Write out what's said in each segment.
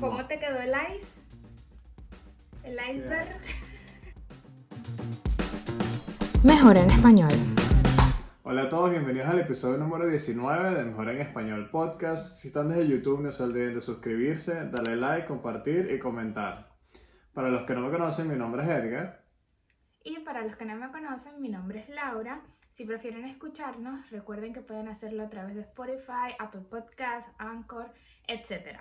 ¿Cómo te quedó el ice? El iceberg. Mejor en español. Hola a todos, bienvenidos al episodio número 19 de Mejor en Español Podcast. Si están desde YouTube, no se olviden de suscribirse, darle like, compartir y comentar. Para los que no me conocen, mi nombre es Edgar. Y para los que no me conocen, mi nombre es Laura. Si prefieren escucharnos, recuerden que pueden hacerlo a través de Spotify, Apple Podcasts, Anchor, etc.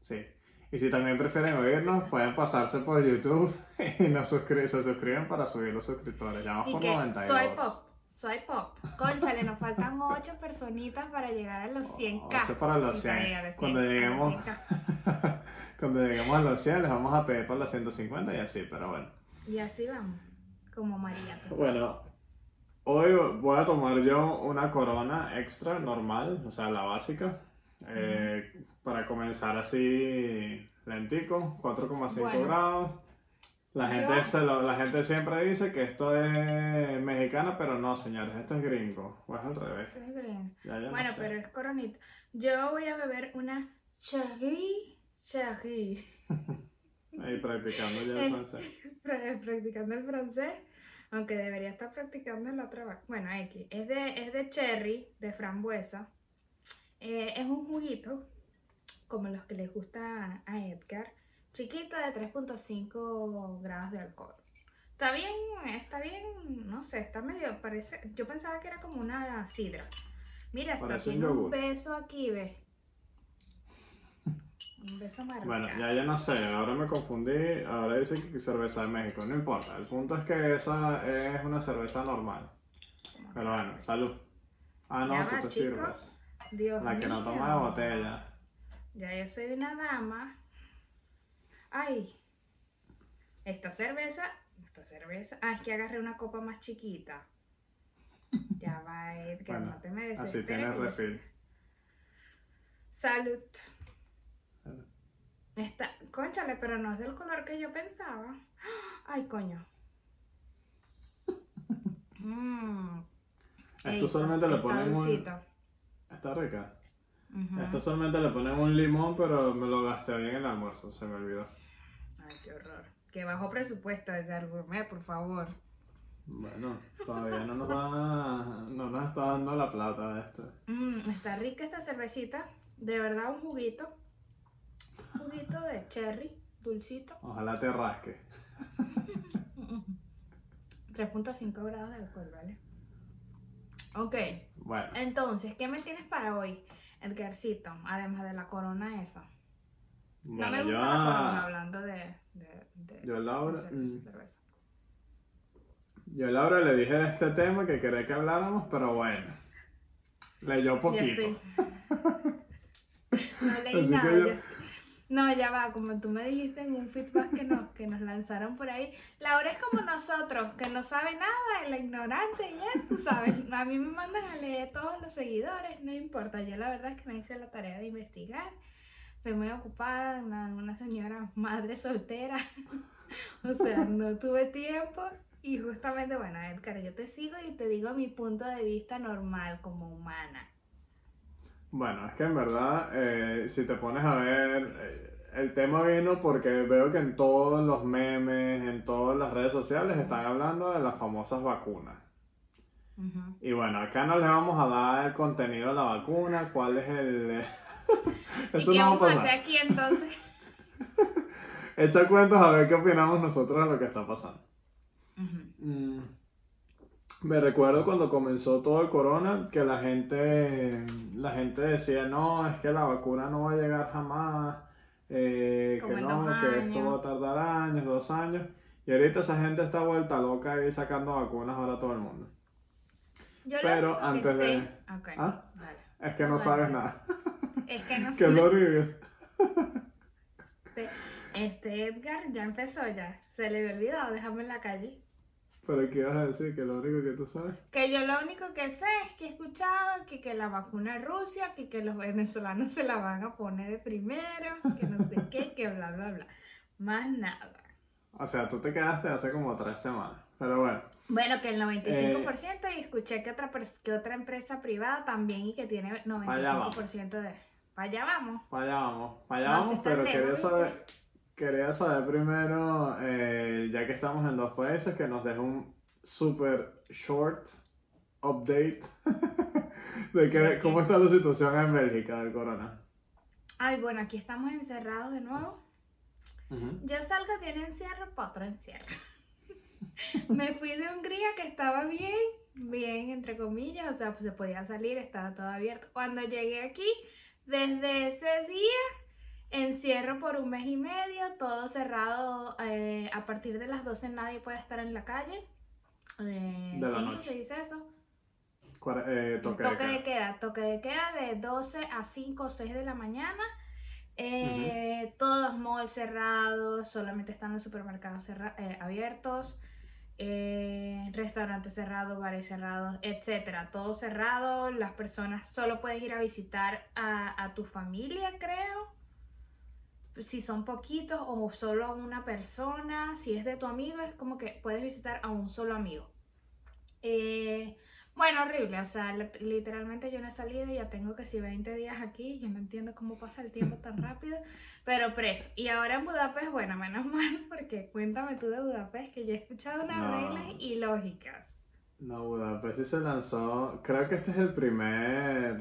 Sí. Y si también prefieren oírnos, pueden pasarse por YouTube y nos suscri- se suscriben para subir los suscriptores. Ya vamos por que 92. soy pop, soy pop. Conchale, nos faltan 8 personitas para llegar a los 100k. Ocho para los Sí, 100. llegar a Cuando 100K, lleguemos- 100K. Cuando lleguemos a los 100 les vamos a pedir por los 150 y así, pero bueno. Y así vamos, como María. Bueno, hoy voy a tomar yo una corona extra normal, o sea, la básica, eh, para comenzar así lentico, 4,5 Bueno. grados. La Yo- gente, se lo- la gente siempre dice que esto es mexicana, pero no, señores, esto es gringo, o es al revés. ¿Ustedes creen? Ya, ya no Bueno, sé. pero es coronita. Yo voy a beber una cherry, cherry. Ahí practicando ya Eh. el francés. Pra- practicando el francés, aunque debería estar practicando el otra. Bueno, X. Es de, es de cherry, de frambuesa. Eh, es un juguito, como los que les gusta a Edgar. Chiquito de 3.5 grados de alcohol. Está bien, está bien, no sé, está medio, parece, yo pensaba que era como una sidra. Mira, un tiene un yogur. beso aquí, ¿ves? Un beso marcado. Bueno, ya yo no sé, ahora me confundí, ahora dice que cerveza de México, no importa, el punto es que esa es una cerveza normal. Pero bueno, salud. Ah, no, Ya tú va, te sirves. Dios La que no toma de botella. Ya yo soy una dama. Ay, esta cerveza, esta cerveza. Ah, es que agarré una copa más chiquita. Ya va, Edgar, Bueno, no te me Así desesperes. tienes yo refil. Salud. Esta, conchale, pero no es del color que yo pensaba. Ay, coño. Mm, Esto ey, solamente le está ponen. Está rica. Esto solamente le ponen un limón, pero me lo gasté bien en el almuerzo, se me olvidó. Ay, qué horror. Que bajo presupuesto, Edgar Gourmet, por favor. Bueno, todavía no nos da, no nos está dando la plata esto. Mm, está rica esta cervecita. De verdad, un juguito. Un juguito de cherry, dulcito. Ojalá te rasque. 3.5 grados de alcohol, ¿vale? Ok, Bueno, entonces, ¿qué me tienes para hoy, Edgarcito? Además de la corona esa. No bueno, me yo, gusta la corona hablando de, de, de, yo de Laura, cerveza, mm, cerveza. yo a Laura le dije de este tema que quería que habláramos, pero bueno, leyó poquito. estoy. No leí Así que nada. yo- ya- No, ya va, como tú me dijiste en un feedback que nos, que nos lanzaron por ahí. Laura es como nosotros, que no sabe nada, la ignorante, ya, tú sabes. A mí me mandan a leer todos los seguidores, no importa. Yo la verdad es que no hice la tarea de investigar. Soy muy ocupada, una, una señora madre soltera. o sea, no tuve tiempo. Y justamente, bueno, Edgar, yo te sigo y te digo mi punto de vista normal como humana. Bueno, es que en verdad, eh, si te pones a ver, eh, el tema vino porque veo que en todos los memes, en todas las redes sociales están hablando de las famosas vacunas. Y bueno, acá no les vamos a dar el contenido de la vacuna, cuál es el... Eso ¿Y qué no va a vamos a pasar. aquí entonces? Echa cuentos a ver qué opinamos nosotros de lo que está pasando. Mm, Me recuerdo cuando comenzó todo el corona que la gente, la gente decía, no, es que la vacuna no va a llegar jamás, eh, que no, que esto va a tardar años, dos años. Y ahorita esa gente está vuelta loca ahí sacando vacunas ahora a todo el mundo. Yo lo Pero que antes de- ¿Ah? Es que no Vale. sabes nada. Es que no Que sé. lo único que- Este Edgar ya empezó ya. Se le había olvidado, déjame en la calle. Pero ¿qué ibas a decir? Que lo único que tú sabes. Que yo lo único que sé es que he escuchado que, que la vacuna es Rusia, que, que los venezolanos se la van a poner de primero, que no sé qué, que bla, bla, bla. Más nada. O sea, tú te quedaste hace como tres semanas. Pero bueno. Bueno, que el 95% Eh. y escuché que otra, que otra empresa privada también y que tiene allá 95% de... para allá vamos. Para allá vamos, para allá No vamos, pero quería saber, quería saber primero, eh, ya que estamos en dos países, que nos deje un super short update de que, cómo está la situación en Bélgica del corona. Ay, bueno, aquí estamos encerrados de nuevo. Yo salgo de un encierro para otro encierro. Me fui de Hungría que estaba bien, bien entre comillas, o sea, pues se podía salir, estaba todo abierto. Cuando llegué aquí, desde ese día, encierro por un mes y medio, todo cerrado, eh, a partir de las 12 nadie puede estar en la calle. Eh, De la ¿Cómo noche. se dice eso? Eh, toque, de queda. queda, toque de queda de 12 a 5 o 6 de la mañana. Eh, Todos malls cerrados, solamente están los supermercados eh, abiertos, eh, restaurantes cerrados, bares cerrados, etcétera. Todo cerrado, las personas solo puedes ir a visitar a, a tu familia, creo. Si son poquitos o solo a una persona, si es de tu amigo, es como que puedes visitar a un solo amigo. Eh, bueno, horrible, o sea, lit- literalmente yo no he salido, ya tengo que si 20 días aquí, yo no entiendo cómo pasa el tiempo tan rápido, pero preso. Y ahora en Budapest, bueno, menos mal, porque cuéntame tú de Budapest, que yo he escuchado unas No. reglas ilógicas. No, Budapest sí se lanzó. Creo que este es el primer,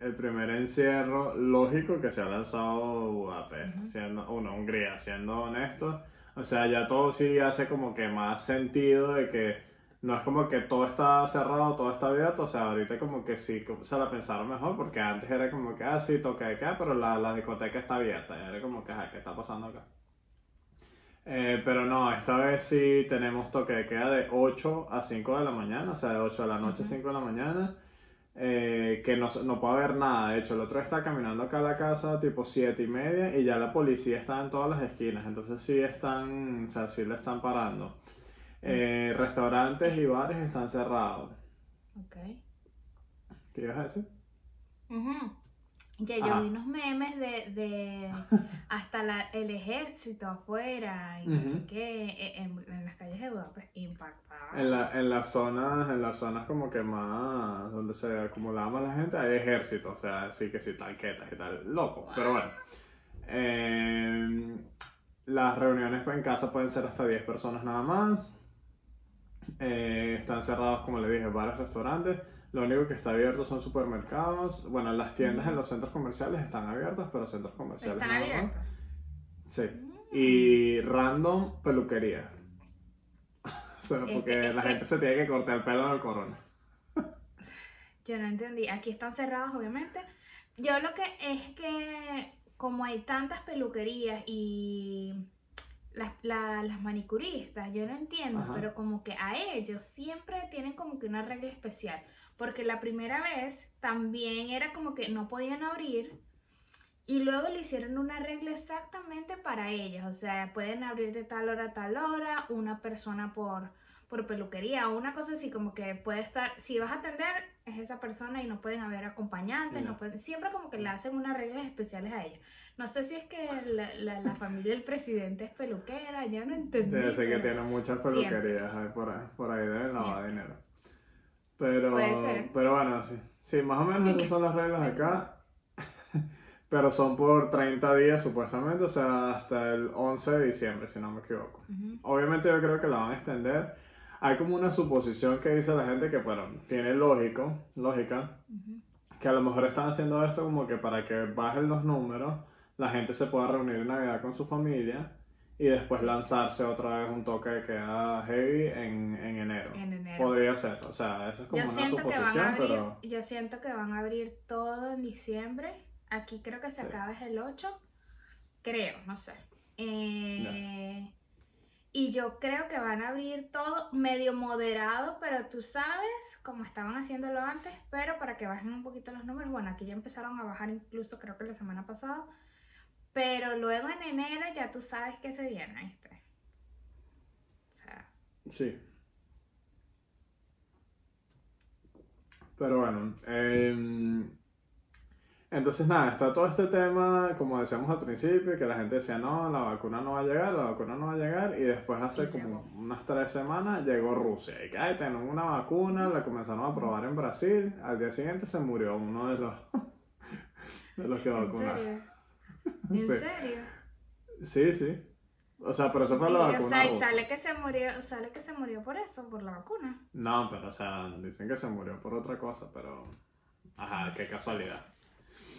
el primer encierro lógico que se ha lanzado Budapest, siendo, uno, Hungría, siendo honesto. O sea, ya todo sí hace como que más sentido de que no es como que todo está cerrado, todo está abierto. O sea, ahorita como que sí se la pensaron mejor porque antes era como que, ah, sí, toque de queda, pero la, la discoteca está abierta. Y era como que, ah, ¿qué está pasando acá? Eh, pero no, esta vez sí tenemos toque de queda de 8 a 5 de la mañana, o sea, de 8 de la noche a Ujú. 5 de la mañana, eh, que no, no puede haber nada. De hecho, el otro está caminando acá a la casa tipo 7 y media y ya la policía está en todas las esquinas, entonces sí están, o sea, sí le están parando. Eh, restaurantes y bares están cerrados. Ok. ¿Qué ibas a decir? Ujú. Que yo vi unos memes de, de hasta la- el ejército afuera y no sé Ujú. qué, e- en, en las calles de Budapest, impactaba. En, la, en las zonas, en las zonas como que más, donde se acumulaba más la gente, hay ejército, o sea, sí que sí, talquetas y tal, loco, pero bueno. Eh, las reuniones en casa pueden ser hasta 10 personas nada más. Eh, están cerrados, como le dije, bares, restaurantes. Lo único que está abierto son supermercados. Bueno, las tiendas en los centros comerciales están abiertas, pero centros comerciales Están abiertos. Sí. Mm. Y random peluquería. o sea, Es porque la que- gente se tiene que cortar el pelo en el corona. Yo no entendí. Aquí están cerrados, obviamente. Yo lo que es que, como hay tantas peluquerías y las, la- las manicuristas, yo no entiendo, Ajá. pero como que a ellos siempre tienen como que una regla especial. Porque la primera vez también era como que no podían abrir. Y luego le hicieron una regla exactamente para ellos. O sea, pueden abrir de tal hora a tal hora, una persona por, por peluquería o una cosa así como que puede estar, si vas a atender es esa persona y no pueden haber acompañantes, Ya. no pueden, siempre como que le hacen unas reglas especiales a ellos. No sé si es que la, la- la familia del presidente es peluquera, yo no entendí. Debe ser que tienen muchas peluquerías ahí por ahí, por ahí deben lavar dinero. Pero, Puede ser. pero bueno, sí. Sí, más o menos esas son las reglas acá. pero son por 30 días supuestamente, o sea, hasta el 11 de diciembre, si no me equivoco. Ujú. Obviamente yo creo que la van a extender. Hay como una suposición que dice la gente que, bueno, tiene lógico, lógica, que a lo mejor están haciendo esto como que para que bajen los números, la gente se pueda reunir en Navidad con su familia y después lanzarse otra vez un toque de queda heavy en, en enero. En enero. Podría ser, o sea, eso es como Yo una siento, que van a suposición, abrir, pero yo siento que van a abrir todo en diciembre. Aquí creo que se Sí. acaba es el 8. Creo, no sé. Eh, Y yo creo que van a abrir todo medio moderado, pero tú sabes, como estaban haciéndolo antes, pero para que bajen un poquito los números. Bueno, aquí ya empezaron a bajar incluso creo que la semana pasada. Pero luego en enero ya tú sabes que se viene, ¿viste? O sea, sí. Pero bueno, em, entonces nada, está todo este tema, como decíamos al principio, que la gente decía, no, la vacuna no va a llegar, la vacuna no va a llegar, y después hace Y como unas tres semanas llegó Rusia, y que ay, tenemos una vacuna, la comenzaron a probar en Brasil, al día siguiente se murió uno de los, de los que ¿En vacunan. serio? ¿En Sí. serio? Sí, sí. O sea, pero eso fue Y, la o vacuna sea, y rusa. sale que se murió, sale que se murió por eso, por la vacuna. No, pero o sea, dicen que se murió por otra cosa, pero... Ajá, qué casualidad.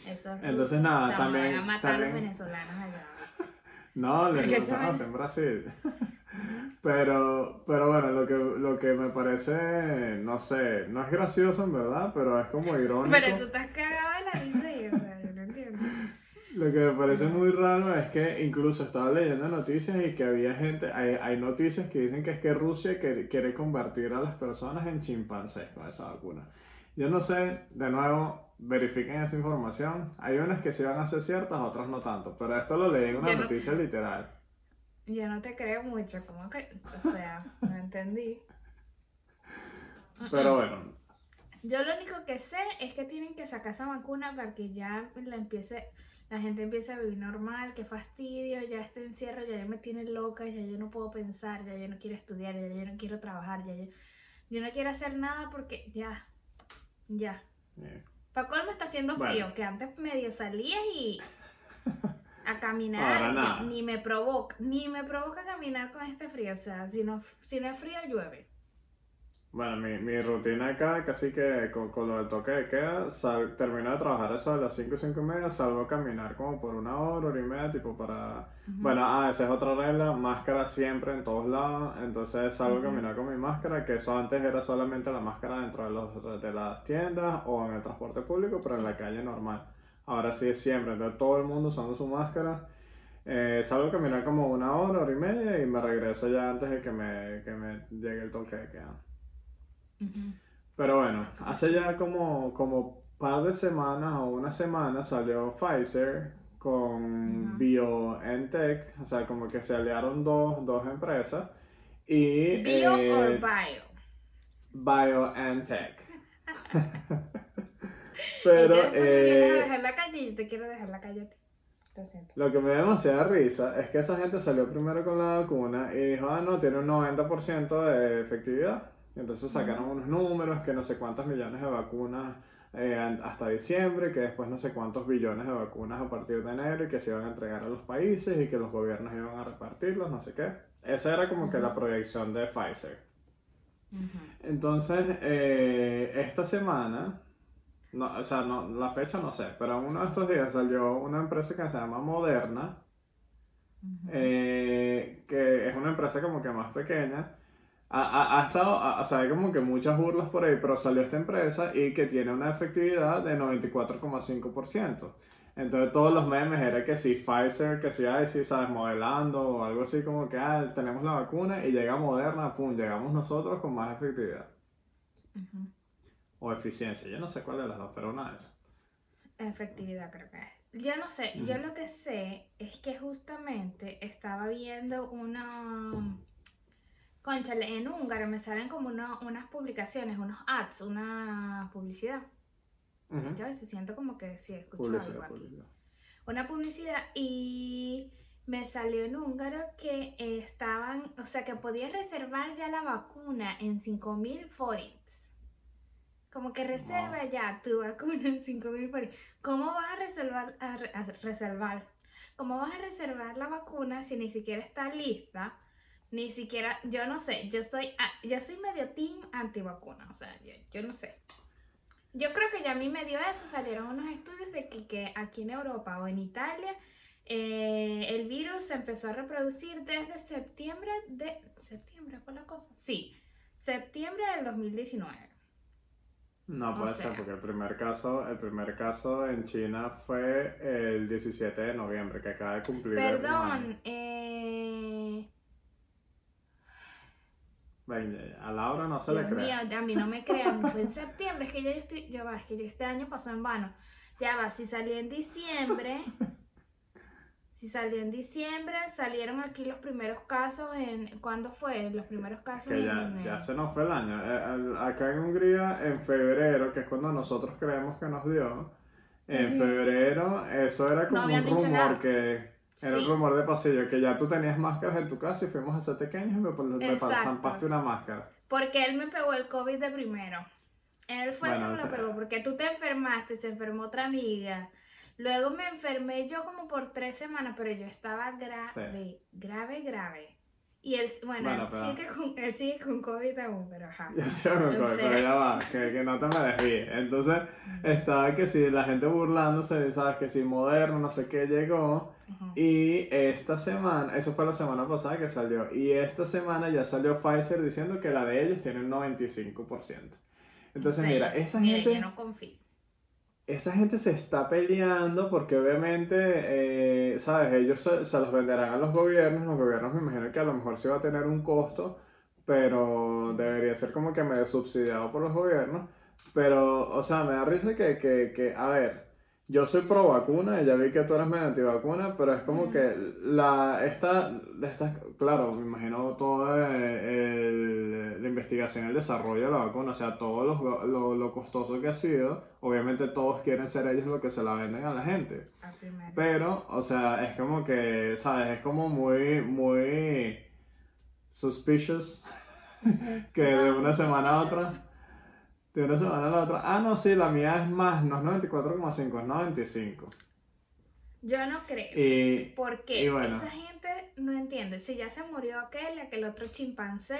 Eso es Entonces, ruso. nada, también- van a matar a los también- venezolanos allá. No, más es- en Brasil. Pero, pero bueno, lo que, lo que me parece, no sé, no es gracioso en verdad, pero es como irónico. Pero tú estás cagado de la risa y, o sea, yo no entiendo. Lo que me parece muy raro es que incluso estaba leyendo noticias y que había gente, hay, hay noticias que dicen que es que Rusia quiere, quiere convertir a las personas en chimpancés con esa vacuna. Yo no sé, de nuevo, verifiquen esa información. Hay unas que sí van a ser ciertas, otras no tanto, pero esto lo leí en una Yo no- noticia literal. Yo no te creo mucho, como que, o sea, no entendí. Pero bueno, Yo lo único que sé es que tienen que sacar esa vacuna para que ya la empiece, la gente empiece a vivir normal, que fastidio, ya este encierro ya me tiene loca, ya yo no puedo pensar, ya yo no quiero estudiar, ya yo no quiero trabajar, ya yo, yo no quiero hacer nada porque ya, ya. eh, Para colmo está haciendo Bueno. frío, que antes medio salías y a Ahora caminar, nada. ya ni me provoca, ni me provoca caminar con este frío, o sea, si no, si no es frío llueve. Bueno, mi, mi rutina acá, casi que con, con lo del toque de queda, sal, termino de trabajar eso a las 5, 5 y media, salgo a caminar como por una hora, hora y media, tipo para... Bueno, ah, esa es otra regla, máscara siempre en todos lados, entonces salgo a Ujú. caminar con mi máscara, que eso antes era solamente la máscara dentro de, los, de las tiendas o en el transporte público, pero en Sí. la calle normal. Ahora sí es siempre, entonces todo el mundo usando su máscara. Eh, salgo a caminar como una hora, hora y media y me regreso ya antes de que me, que me llegue el toque de queda. Pero bueno, hace ya como, como par de semanas o una semana salió Pfizer con Ujú. BioNTech, o sea, como que se aliaron dos, dos empresas y ¿Bio eh, or bio? BioNTech. Pero eh, dejar la calle y yo te quiero dejar la calle a ti. Lo siento. lo que me da demasiada risa es que esa gente salió primero con la vacuna y dijo, ah, no, tiene un 90% de efectividad. Y entonces sacaron unos números, que no sé cuántos millones de vacunas eh, hasta diciembre, que después no sé cuántos billones de vacunas a partir de enero y que se iban a entregar a los países y que los gobiernos iban a repartirlos, no sé qué. Esa era como que la proyección de Pfizer. Entonces, eh, esta semana, no, o sea, no, la fecha no sé, pero uno de estos días salió una empresa que se llama Moderna, eh, que es una empresa como que más pequeña. Ha, ha- estado, ha- o sea, hay como que muchas burlas por ahí, pero salió esta empresa y que tiene una efectividad de 94,5%. Entonces todos los memes era que si Pfizer, que si, ay, si sabes, modelando o algo así como que, ah, tenemos la vacuna y llega Moderna, pum, llegamos nosotros con más efectividad. Ujú. O eficiencia, yo no sé cuál de las dos, pero una de esas. Efectividad creo que es. Yo no sé, yo Ujú. lo que sé es que justamente estaba viendo una... Conchale, en húngaro me salen como uno- unas publicaciones, unos ads, una publicidad. Ujú. Yo a veces siento como que sí, escucho Publicidad, algo aquí. publicidad. Una publicidad y me salió en húngaro que estaban, o sea, que podías reservar ya la vacuna en 5000 forints. Como que reserva ya tu vacuna en 5000 forints. ¿Cómo vas a reservar, a re- a reservar? ¿Cómo vas a reservar la vacuna si ni siquiera está lista? Ni siquiera, yo no sé, yo soy, yo soy medio team antivacuna, o sea, yo, yo no sé. Yo creo que ya a mí me dio eso, salieron unos estudios de que, que aquí en Europa o en Italia eh, el virus se empezó a reproducir desde septiembre de... ¿Septiembre fue la cosa? Sí, septiembre del 2019. No O puede ser, porque el primer caso, el primer caso en China fue el 17 de noviembre, que acaba de cumplir. Perdón, eh, a Laura no se Dios le cree. mío, a mí no me crean, fue en septiembre, es que yo estoy, ya va, es que este año pasó en vano. Ya va, si salió en diciembre, si salió en diciembre, salieron aquí los primeros casos en, ¿cuándo fue? Los primeros casos Que ya, en, ya se nos fue el año. Eh, acá en Hungría, en febrero, que es cuando nosotros creemos que nos dio, en febrero, eso era como un rumor nada. que. Era un Sí. rumor de pasillo, que ya tú tenías máscaras en tu casa y fuimos a ser pequeños y me, me zampaste una máscara. Porque él me pegó el COVID de primero. Él fue el que me lo pegó, porque tú te enfermaste, se enfermó otra amiga, Luego me enfermé yo como por tres semanas, pero yo estaba grave, grave, grave. Y él, bueno, Bueno, él, sigue con, él sigue con COVID aún, pero ajá. Ya se me O acuerdo, sea. pero ya va, que, que no te me desvíes. Entonces, estaba que si la gente burlándose, sabes que si Moderno, no sé qué llegó. Y esta semana, eso fue la semana pasada que salió. Y esta semana ya salió Pfizer diciendo que la de ellos tiene un 95%. Entonces, Sí, mira, esa mira, gente. yo no confío. Esa gente se está peleando porque obviamente, eh, ¿sabes? Ellos se, se los venderán a los gobiernos. Los gobiernos me imagino que a lo mejor sí va a tener un costo, pero debería ser como que medio subsidiado por los gobiernos. Pero, o sea, me da risa que, que, que a ver, yo soy pro vacuna, ya vi que tú eres medio antivacuna, pero es como Ujú. que la, esta, esta, claro, me imagino toda eh, el- la investigación, el desarrollo de la vacuna, o sea, todo lo, lo, lo costoso que ha sido, obviamente todos quieren ser ellos los que se la venden a la gente. Pero, o sea, es como que, ¿sabes? Es como muy, muy suspicious que de una semana a otra, de una semana a la otra, ah, no, sí, la mía es más, no es 94,5, es 95. Yo no creo. Y, Porque bueno. esa gente no entiende. Si ya se murió aquel, aquel otro chimpancé.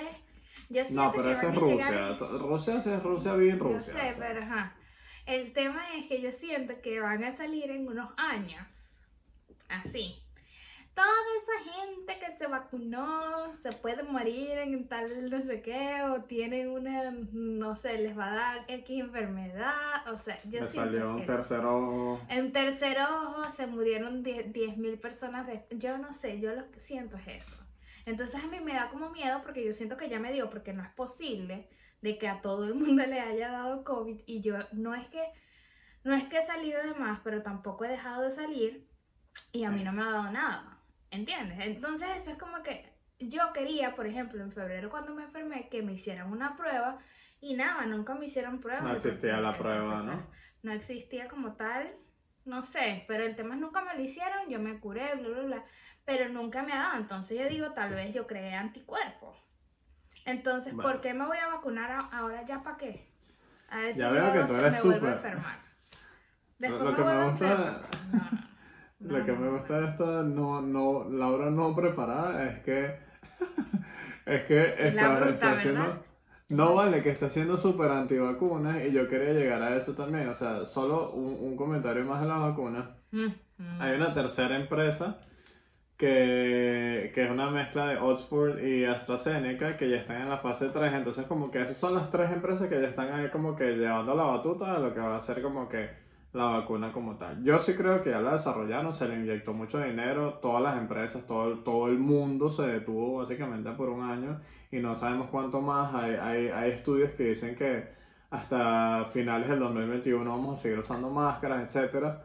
Yo no, pero eso es llegar- Rusia. Rusia es Rusia bien Yo Rusia. sé, o sea. pero ajá. El tema es que yo siento que van a salir en unos años. Así. Toda esa gente que se vacunó se puede morir en tal no sé qué, o tienen una, no sé, les va a dar X enfermedad. O sea, yo Me salió un tercer ojo. en tercer ojo se murieron 10.000 personas. De, yo no sé, yo lo que siento es eso. Entonces a mí me da como miedo porque yo siento que ya me dio, porque no es posible de que a todo el mundo le haya dado COVID y yo no es que no es que he salido de más, pero tampoco he dejado de salir y a mí no me ha dado nada. ¿Entiendes? Entonces eso es como que yo quería, por ejemplo, en febrero cuando me enfermé, que me hicieran una prueba y nada, nunca me hicieron prueba. No existía la prueba, profesor ¿no? no existía como tal, no sé, pero el tema es nunca me lo hicieron, yo me curé, bla, bla, bla, pero nunca me ha dado, entonces yo digo, tal vez yo creé anticuerpos. Entonces, Bueno. ¿por qué me voy a vacunar a- ahora ya para qué? A ver si Ya veo luego que tú eres me vuelvo a súper-. Lo- Después lo que me vuelvo a gusta- enfermar. No, no. Lo que me gusta de esta no, no, Laura no preparada es que es que está, bruta, está haciendo no vale que está haciendo súper antivacunas y yo quería llegar a eso también o sea solo un, un comentario más de la vacuna. Mm, mm. hay una tercera empresa que, que es una mezcla de Oxford y AstraZeneca que ya están en la fase 3 entonces como que esas son las tres empresas que ya están ahí como que llevando la batuta de lo que va a ser como que la vacuna como tal. Yo sí creo que ya la desarrollaron, se le inyectó mucho dinero, todas las empresas, todo, el- todo el mundo se detuvo básicamente por un año y no sabemos cuánto más. Hay, hay, hay estudios que dicen que hasta finales del 2021 vamos a seguir usando máscaras, etcétera.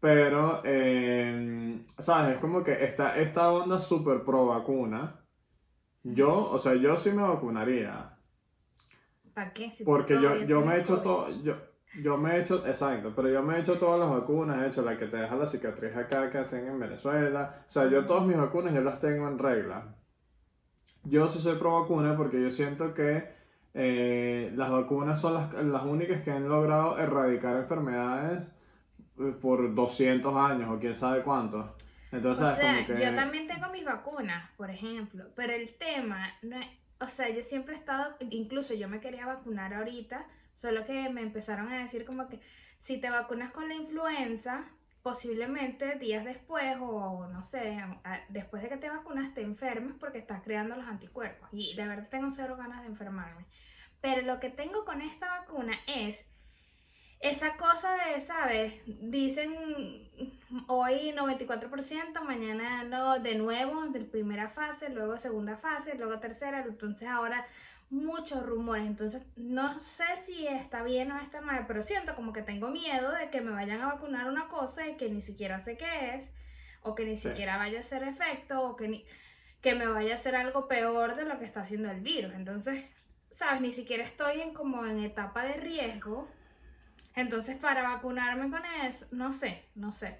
Pero, eh, ¿sabes? Es como que esta, esta onda súper pro vacuna. Yo, o sea, yo sí me vacunaría. ¿Para qué? Si Porque yo, yo me he hecho todo, yo, yo me he hecho, exacto, pero yo me he hecho todas las vacunas, he hecho la que te deja la cicatriz acá que hacen en Venezuela, o sea, yo todas mis vacunas yo las tengo en regla. Yo sí soy pro vacuna porque yo siento que eh, las vacunas son las, las únicas que han logrado erradicar enfermedades eh, por 200 años o quién sabe cuántos. Entonces, O sea, como que... yo también tengo mis vacunas, por ejemplo, pero el tema no es, o sea, yo siempre he estado, incluso yo me quería vacunar ahorita, solo que me empezaron a decir como que si te vacunas con la influenza, posiblemente días después o no sé, después de que te vacunas te enfermes porque estás creando los anticuerpos y de verdad tengo cero ganas de enfermarme. Pero lo que tengo con esta vacuna es esa cosa de, ¿sabes? Dicen hoy 94%, mañana no, de nuevo, de primera fase, luego segunda fase, luego tercera, entonces ahora muchos rumores, entonces no sé si está bien o está mal, pero siento como que tengo miedo de que me vayan a vacunar una cosa y que ni siquiera sé qué es, o que ni Sí. siquiera vaya a hacer efecto, o que, ni, que me vaya a hacer algo peor de lo que está haciendo el virus, entonces, ¿sabes? Ni siquiera estoy en como en etapa de riesgo. Entonces, para vacunarme con eso, no sé, no sé.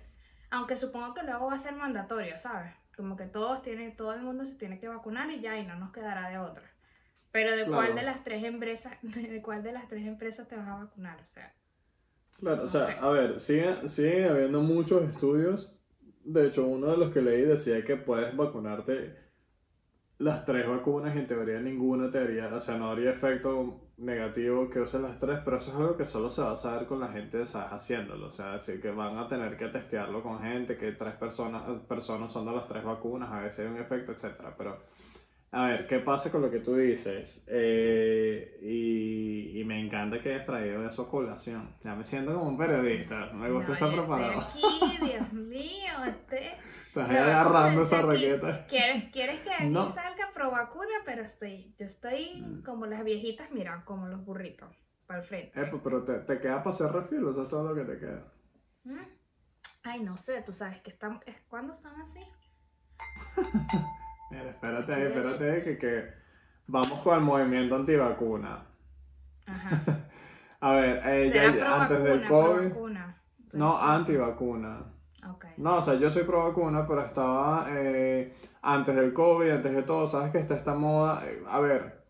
Aunque supongo que luego va a ser mandatorio, ¿sabes? Como que todos tienen, todo el mundo se tiene que vacunar y ya, y no nos quedará de otra. Pero ¿de cuál Claro. de las tres empresas, de cuál de las tres empresas te vas a vacunar? O sea, Claro, o No sea, sé. a ver, sigue, sigue habiendo muchos estudios. De hecho, uno de los que leí decía que puedes vacunarte las tres vacunas y en teoría ninguna te haría, o sea, no habría efecto negativo que uses las tres, pero eso es algo que solo se va a saber con la gente, ¿sabes? Haciéndolo, o sea, así que van a tener que testearlo con gente, que tres personas, personas usando las tres vacunas, a ver si hay un efecto, etcétera, pero... A ver, ¿qué pasa con lo que tú dices? Eh, y, y me encanta que hayas traído eso a colación. Ya me siento como un periodista. Me gusta No, estar preparado. aquí, Dios mío, este... Estás No, agarrando esa aquí- raqueta. ¿Quieres, quieres que aquí No. salga pro vacuna? Pero estoy, yo estoy Mm. como las viejitas, mira, como los burritos, para el frente. Eh, pues, pero te, te queda para hacer refil, eso es todo lo que te queda. ¿Mm? Ay, no sé, tú sabes que están, es cuando son así. Mira, espérate ahí, espérate que, que vamos con el movimiento antivacuna. Ajá. A ver, eh, ya- ¿Será ya antes del COVID. vacuna? No, antivacuna. Ok. No, o sea, yo soy pro vacuna, pero estaba eh, antes del COVID, antes de todo, sabes que está esta moda. eh, a ver,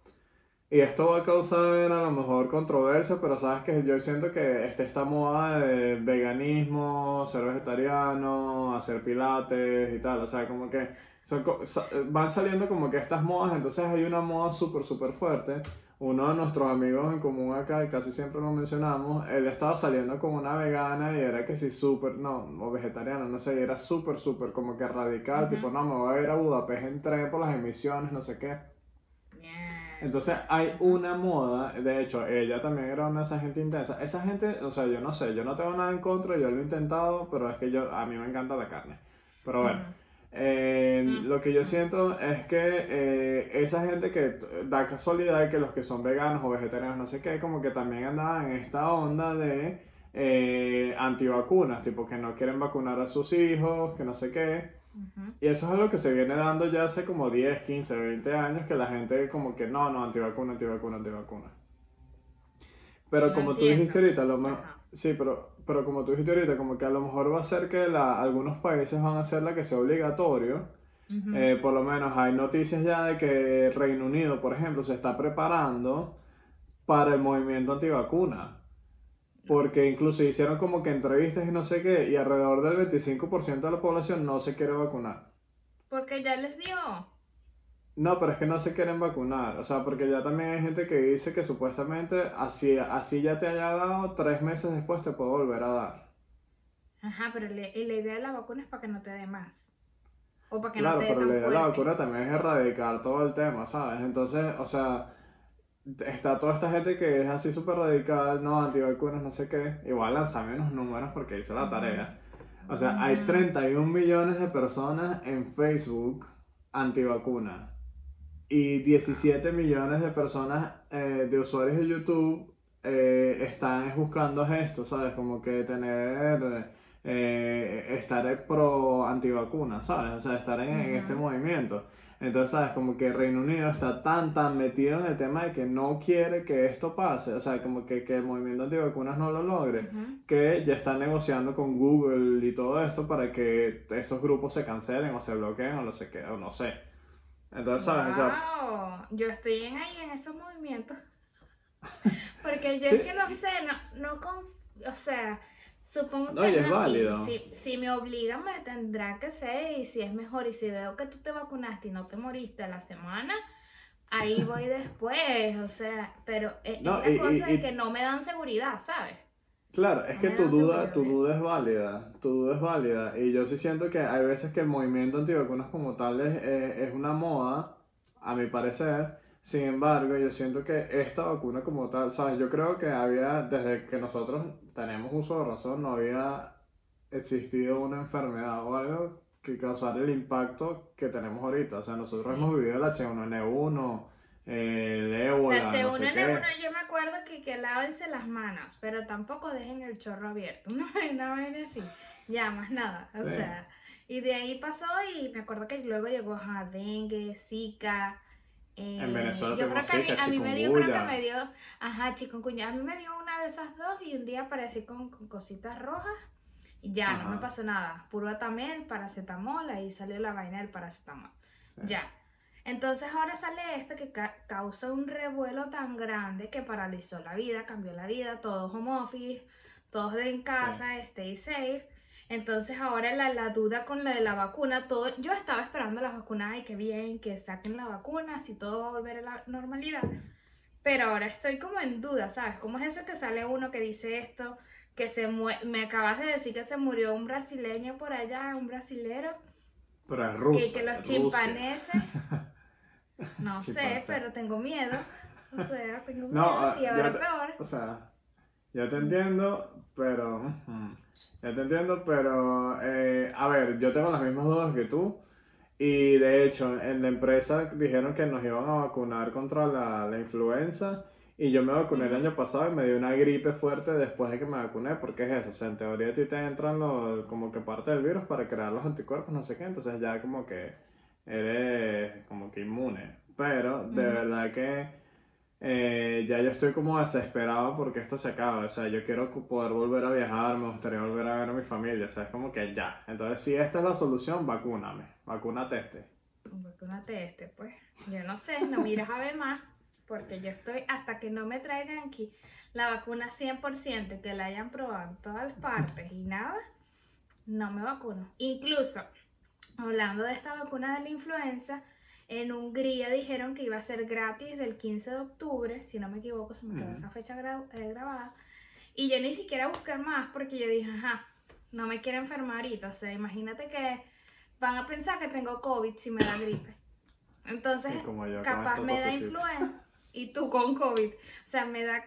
y esto va a causar a lo mejor controversia, pero sabes que yo siento que está esta moda de veganismo, ser vegetariano, hacer pilates y tal, o sea, como que son, van saliendo como que estas modas, entonces hay una moda súper, súper fuerte. Uno de nuestros amigos en común acá, y casi siempre lo mencionamos, él estaba saliendo con una vegana y era que sí, súper, no, o vegetariana, no sé, y era súper, súper como que radical, Ujú. tipo, no, me voy a ir a Budapest en tren por las emisiones, no sé qué. Entonces hay una moda, de hecho, ella también era una de esa gente intensa. Esa gente, o sea, yo no sé, yo no tengo nada en contra, yo lo he intentado, pero es que yo, a mí me encanta la carne. Pero bueno, Ujú. Eh, Mm. lo que yo siento es que eh, esa gente que da casualidad que los que son veganos o vegetarianos, no sé qué, como que también andaban en esta onda de eh, antivacunas, tipo que no quieren vacunar a sus hijos, que no sé qué. Y eso es algo que se viene dando ya hace como 10, 15, 20 años, que la gente como que no, no, antivacuna, antivacuna, antivacuna. Pero No como tú entiendo. dijiste ahorita, lo Ajá. sí, pero, pero como tú dijiste ahorita, como que a lo mejor va a ser que la, algunos países van a hacer la que sea obligatorio. Eh, por lo menos hay noticias ya de que Reino Unido, por ejemplo, se está preparando para el movimiento antivacuna. Porque incluso hicieron como que entrevistas y no sé qué, y alrededor del 25% de la población no se quiere vacunar. Porque ya les dio. No, pero es que no se quieren vacunar. O sea, porque ya también hay gente que dice que supuestamente así, así ya te haya dado, tres meses después te puede volver a dar. Ajá, pero le- la idea de la vacuna es para que no te dé más. O para que Claro, no te dé pero la idea de la vacuna también es erradicar todo el tema, ¿sabes? Entonces, o sea, está toda esta gente que es así súper radical, no, antivacunas, no sé qué. Igual lanzame unos números porque hice la tarea. O sea, hay Ujú. 31 millones de personas en Facebook antivacunas. Y 17 millones de personas, eh, de usuarios de YouTube, eh, están buscando esto, ¿sabes? Como que tener, eh, estar pro antivacuna, ¿sabes? O sea, estar en, este movimiento. Entonces, ¿sabes? Como que Reino Unido está tan, tan metido en el tema de que no quiere que esto pase, o sea, como que, que el movimiento antivacunas no lo logre que ya están negociando con Google y todo esto para que esos grupos se cancelen o se bloqueen o sé qué, o no sé. Entonces, ¿sabes? O sea, Wow, yo estoy en ahí en esos movimientos. Porque yo Sí. es que no sé, no, no con, o sea, supongo No, que y es si- válido. Si, si me obligan, me tendrá que ser, y si es mejor, y si veo que tú te vacunaste y no te moriste a la semana, ahí voy después, o sea, pero es, es No, la y- cosa y- de que no me dan seguridad, ¿sabes? Claro, es que me tu duda, tu duda es válida, tu duda es válida. Y yo sí siento que hay veces que el movimiento antivacunas como tal es, es- es una moda, a mi parecer. Sin embargo, yo siento que esta vacuna como tal, ¿sabes? Yo creo que había, desde que nosotros tenemos uso de razón, no había existido una enfermedad o algo que causara el impacto que tenemos ahorita. O sea, nosotros Sí. hemos vivido el H1N1, el ébola, La no sé segunda qué. uno yo me acuerdo que, que lávense las manos, pero tampoco dejen el chorro abierto. Una vaina, así. Ya, más nada. O Sí. sea, y de ahí pasó y me acuerdo que luego llegó ajá, dengue, zika. eh, En Venezuela yo creo que a mí, a mí me dio, creo que me dio, ajá, chikungunya. A mí me dio una de esas dos y un día aparecí con, con cositas rojas y ya, no me pasó nada. Puro atamel, paracetamol, ahí salió la vaina del paracetamol. Sí. Ya. Entonces ahora sale este que ca- causa un revuelo tan grande que paralizó la vida, cambió la vida, todo home office, todos en casa, stay safe. Entonces ahora la, la duda con la de la vacuna, todo, yo estaba esperando la vacuna, y que bien, que saquen la vacuna, si todo va a volver a la normalidad. Pero ahora estoy como en duda, ¿sabes? ¿Cómo es eso que sale uno que dice esto? Que se me acabas de decir que se murió un brasileño por allá, un brasilero. Pero es ruso. Que, que los chimpaneses. No sé, pero tengo miedo. O sea, tengo miedo. No, y ahora peor. O sea, yo te entiendo, pero. Ya te entiendo, pero. Eh, a ver, yo tengo las mismas dudas que tú. Y de hecho, en la empresa dijeron que nos iban a vacunar contra la, la influenza. Y yo me vacuné el año pasado y me dio una gripe fuerte después de que me vacuné, porque es eso, o sea, en teoría a ti te entran los, como que parte del virus para crear los anticuerpos, no sé qué, entonces ya como que eres como que inmune. Pero de verdad que eh, ya yo estoy como desesperado porque esto se acaba. O sea, yo quiero poder volver a viajar, me gustaría volver a ver a mi familia. O sea, es como que ya. Entonces, si esta es la solución, vacúname. Vacúnate este. Vacúnate este, pues. Yo no sé, no miras a ver más. Porque yo estoy, hasta que no me traigan aquí la vacuna 100%, que la hayan probado en todas las partes y nada, no me vacuno. Incluso, hablando de esta vacuna de la influenza, en Hungría dijeron que iba a ser gratis del 15 de octubre, si no me equivoco, se me quedó esa fecha eh, grabada. Y yo ni siquiera busqué más porque yo dije, ajá, no me quiero enfermar ahorita. O sea, imagínate que van a pensar que tengo COVID si me da gripe. Entonces, capaz me da influenza y tú con COVID. O sea, me da,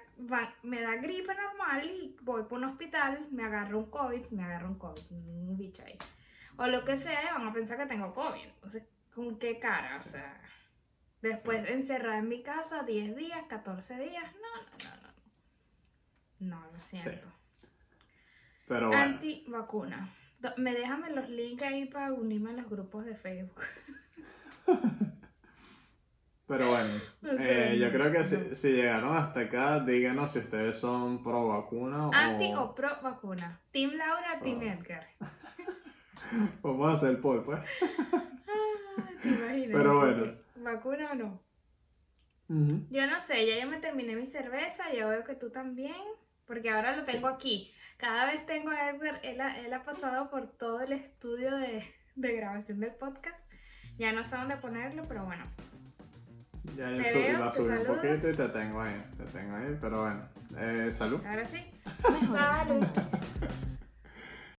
me da gripe normal y voy por un hospital, me agarro un COVID, me agarro un COVID, un bicho ahí. O lo que sea, van a pensar que tengo COVID. Entonces, ¿con qué cara? O sea, después de encerrar en mi casa 10 días, 14 días, no, no, no, no. No, lo siento. Pero bueno. Anti-vacuna. Me déjame los links ahí para unirme a los grupos de Facebook. Pero bueno, eh, yo creo que si, llegaron hasta acá, díganos si ustedes son pro vacuna Anti o, pro vacuna. Team Laura, Team Edgar. Vamos a hacer el poll, pues. Ah, ¿Te imaginas? Pero bueno. ¿Vacuna o no? Yo no sé, ya yo me terminé mi cerveza, yo veo que tú también, porque ahora lo tengo aquí. Cada vez tengo a Edgar, él ha, él ha pasado por todo el estudio de, de grabación del podcast. Ya no sé dónde ponerlo, pero bueno, ya yo subí, la subí un poquito y te tengo ahí, te tengo ahí, pero bueno. Eh, salud. Ahora sí. salud.